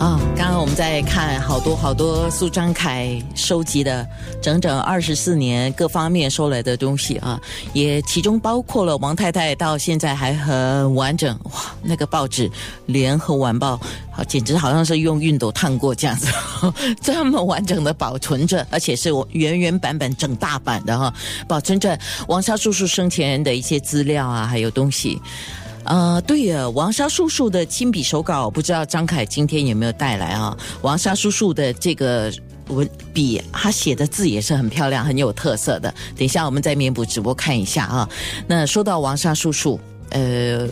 啊，刚刚我们在看好多好多苏张凯收集的整整二十四年各方面收来的东西啊，也其中包括了王太太到现在还很完整哇，那个报纸《联合晚报》好，简直好像是用熨斗烫过这样子，这么完整的保存着，而且是我原原版本整大版的哈，保存着王沙叔叔生前的一些资料啊，还有东西。呃，对呀，王沙叔叔的亲笔手稿，不知道张凯今天有没有带来啊？王沙叔叔的这个文笔，他写的字也是很漂亮、很有特色的。等一下我们在面部直播看一下啊。那说到王沙叔叔，呃，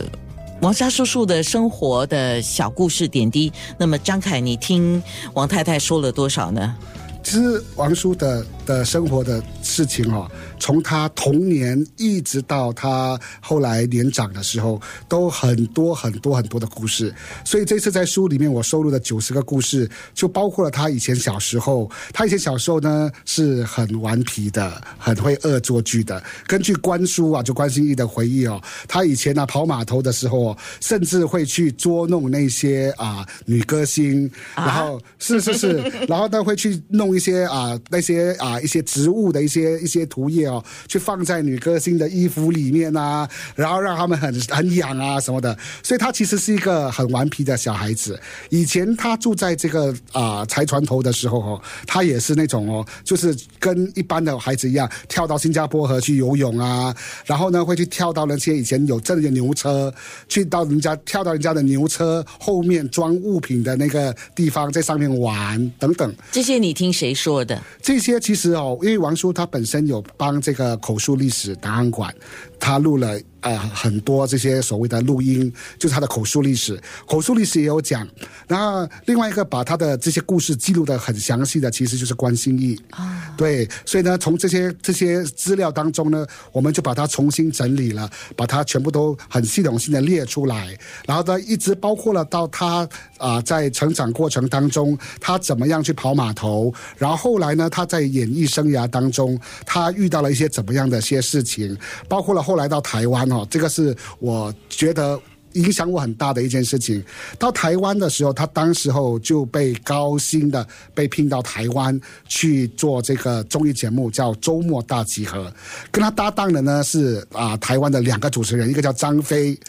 王沙叔叔的生活的小故事点滴，那么张凯，你听王太太说了多少呢？其实王叔的的生活的事情哦。从他童年一直到他后来年长的时候，都很多很多很多的故事。所以这次在书里面我收录的九十个故事，就包括了他以前小时候。他以前小时候呢是很顽皮的，很会恶作剧的。根据关叔啊，就关心义的回忆哦，他以前呢跑码头的时候，甚至会去捉弄那些啊女歌星，然后是是是，然后呢会去弄一些啊那些啊一些植物的一些一些涂页。哦，去放在女歌星的衣服里面啊，然后让他们很很痒啊什么的，所以他其实是一个很顽皮的小孩子。以前他住在这个啊财船头的时候哦，他也是那种哦，就是跟一般的孩子一样，跳到新加坡河去游泳啊，然后呢会去跳到那些以前有真的牛车，去到人家跳到人家的牛车后面装物品的那个地方，在上面玩等等。这些你听谁说的？这些其实哦，因为王叔他本身有帮。这个口述历史档案馆，他录了。呃，很多这些所谓的录音，就是他的口述历史，口述历史也有讲。然后另外一个把他的这些故事记录的很详细的，其实就是关心义啊。对，所以呢，从这些这些资料当中呢，我们就把它重新整理了，把它全部都很系统性的列出来。然后呢，一直包括了到他啊，在成长过程当中，他怎么样去跑码头，然后后来呢，他在演艺生涯当中，他遇到了一些怎么样的一些事情，包括了后来到台湾。哦，这个是我觉得影响我很大的一件事情。到台湾的时候，他当时候就被高薪的被聘到台湾去做这个综艺节目，叫《周末大集合》。跟他搭档的呢是啊，台湾的两个主持人，一个叫张飞，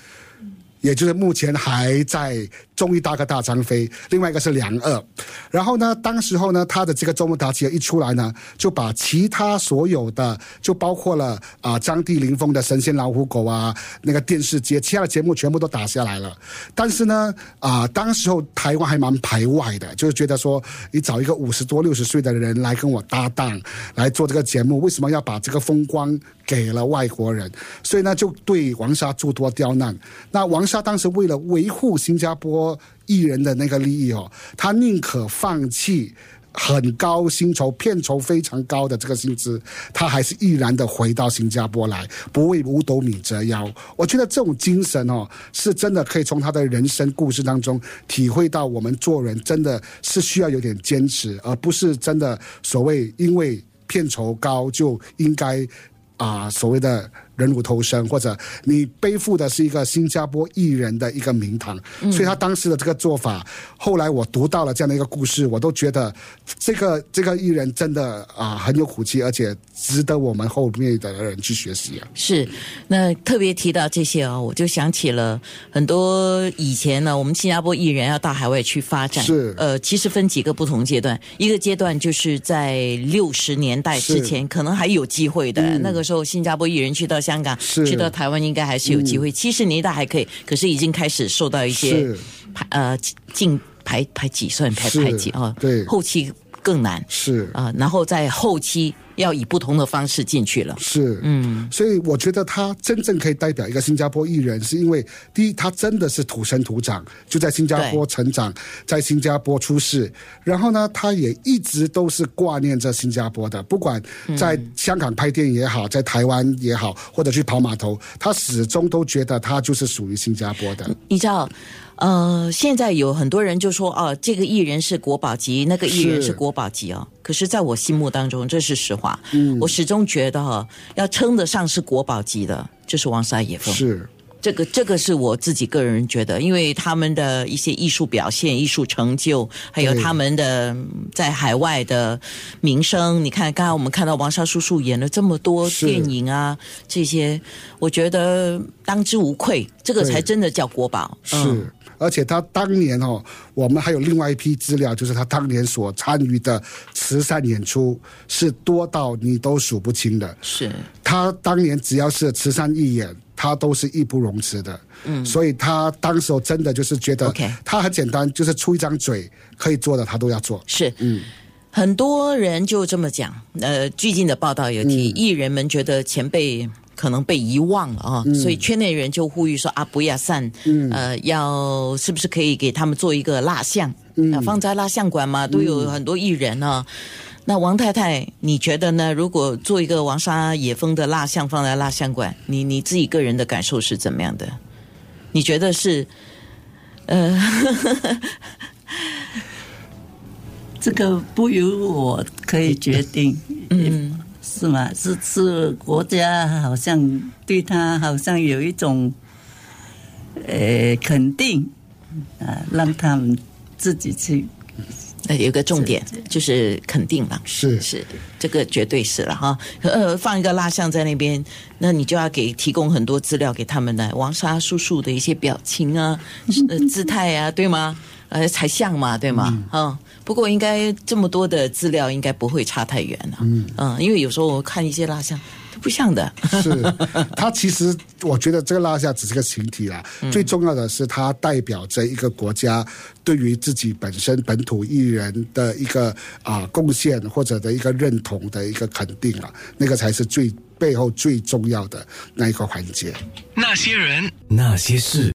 也就是目前还在。终于大哥大张飞，另外一个是梁二，然后呢，当时候呢，他的这个周末大集合一出来呢，就把其他所有的，就包括了啊张帝林峰的神仙老虎狗啊，那个电视节，其他的节目全部都打下来了。但是呢，啊，当时候台湾还蛮排外的，就是觉得说，你找一个五十多六十岁的人来跟我搭档来做这个节目，为什么要把这个风光给了外国人？所以呢，就对王沙诸多刁难。那王沙当时为了维护新加坡。艺人的那个利益哦，他宁可放弃很高薪酬、片酬非常高的这个薪资，他还是毅然的回到新加坡来，不为五斗米折腰。我觉得这种精神哦，是真的可以从他的人生故事当中体会到，我们做人真的是需要有点坚持，而不是真的所谓因为片酬高就应该啊所谓的。人如投生，或者你背负的是一个新加坡艺人的一个名堂，所以他当时的这个做法，后来我读到了这样的一个故事，我都觉得这个这个艺人真的啊很有骨气，而且值得我们后面的人去学习啊。是，那特别提到这些哦，我就想起了很多以前呢，我们新加坡艺人要到海外去发展，是呃，其实分几个不同阶段，一个阶段就是在六十年代之前，可能还有机会的，那个时候新加坡艺人去到。香港去到台湾应该还是有机会，七十年代还可以，可是已经开始受到一些排呃进排排挤算排排挤啊，对，后期更难。是。啊，然后在后期。要以不同的方式进去了，是，嗯，所以我觉得他真正可以代表一个新加坡艺人，是因为第一，他真的是土生土长，就在新加坡成长，在新加坡出世，然后呢，他也一直都是挂念着新加坡的，不管在香港拍电影也好，在台湾也好，或者去跑码头，他始终都觉得他就是属于新加坡的。你知道，呃，现在有很多人就说，哦，这个艺人是国宝级，那个艺人是国宝级哦。可是，在我心目当中，这是实话。嗯，我始终觉得哈，要称得上是国宝级的，就是王沙野凤。是这个这个是我自己个人觉得，因为他们的一些艺术表现、艺术成就，还有他们的嗯在海外的名声，你看，刚才我们看到王沙叔叔演了这么多电影啊，这些，我觉得当之无愧，这个才真的叫国宝。是。嗯而且他当年哦，我们还有另外一批资料，就是他当年所参与的慈善演出是多到你都数不清的。是他当年只要是慈善义演，他都是义不容辞的。嗯，所以他当时候真的就是觉得他很简单，就是出一张嘴可以做的，他都要做。是，嗯。很多人就这么讲，呃，最近的报道有提，艺人们觉得前辈可能被遗忘了啊，所以圈内人就呼吁说啊，不要散，呃，要是不是可以给他们做一个蜡像，呃放在蜡像馆嘛，都有很多艺人啊。那王太太，你觉得呢？如果做一个王沙野风的蜡像放在蜡像馆，你你自己个人的感受是怎么样的？你觉得是？呃 这个不由我可以决定，嗯，是吗？是是国家好像对他好像有一种，呃，肯定啊，让他们自己去呃，有个重点就是肯定了，是是，这个绝对是了哈。呃，放一个蜡像在那边，那你就要给提供很多资料给他们的王沙叔叔的一些表情啊、呃姿态啊，对吗？呃，才像嘛，对吗？嗯。不过应该这么多的资料应该不会差太远了。嗯嗯，因为有时候我看一些蜡像都不像的。是，它其实我觉得这个蜡像只是个形体啦，最重要的是它代表着一个国家对于自己本身本土艺人的一个啊、贡献或者的一个认同的一个肯定啊，那个才是最背后最重要的那一个环节。那些人，那些事。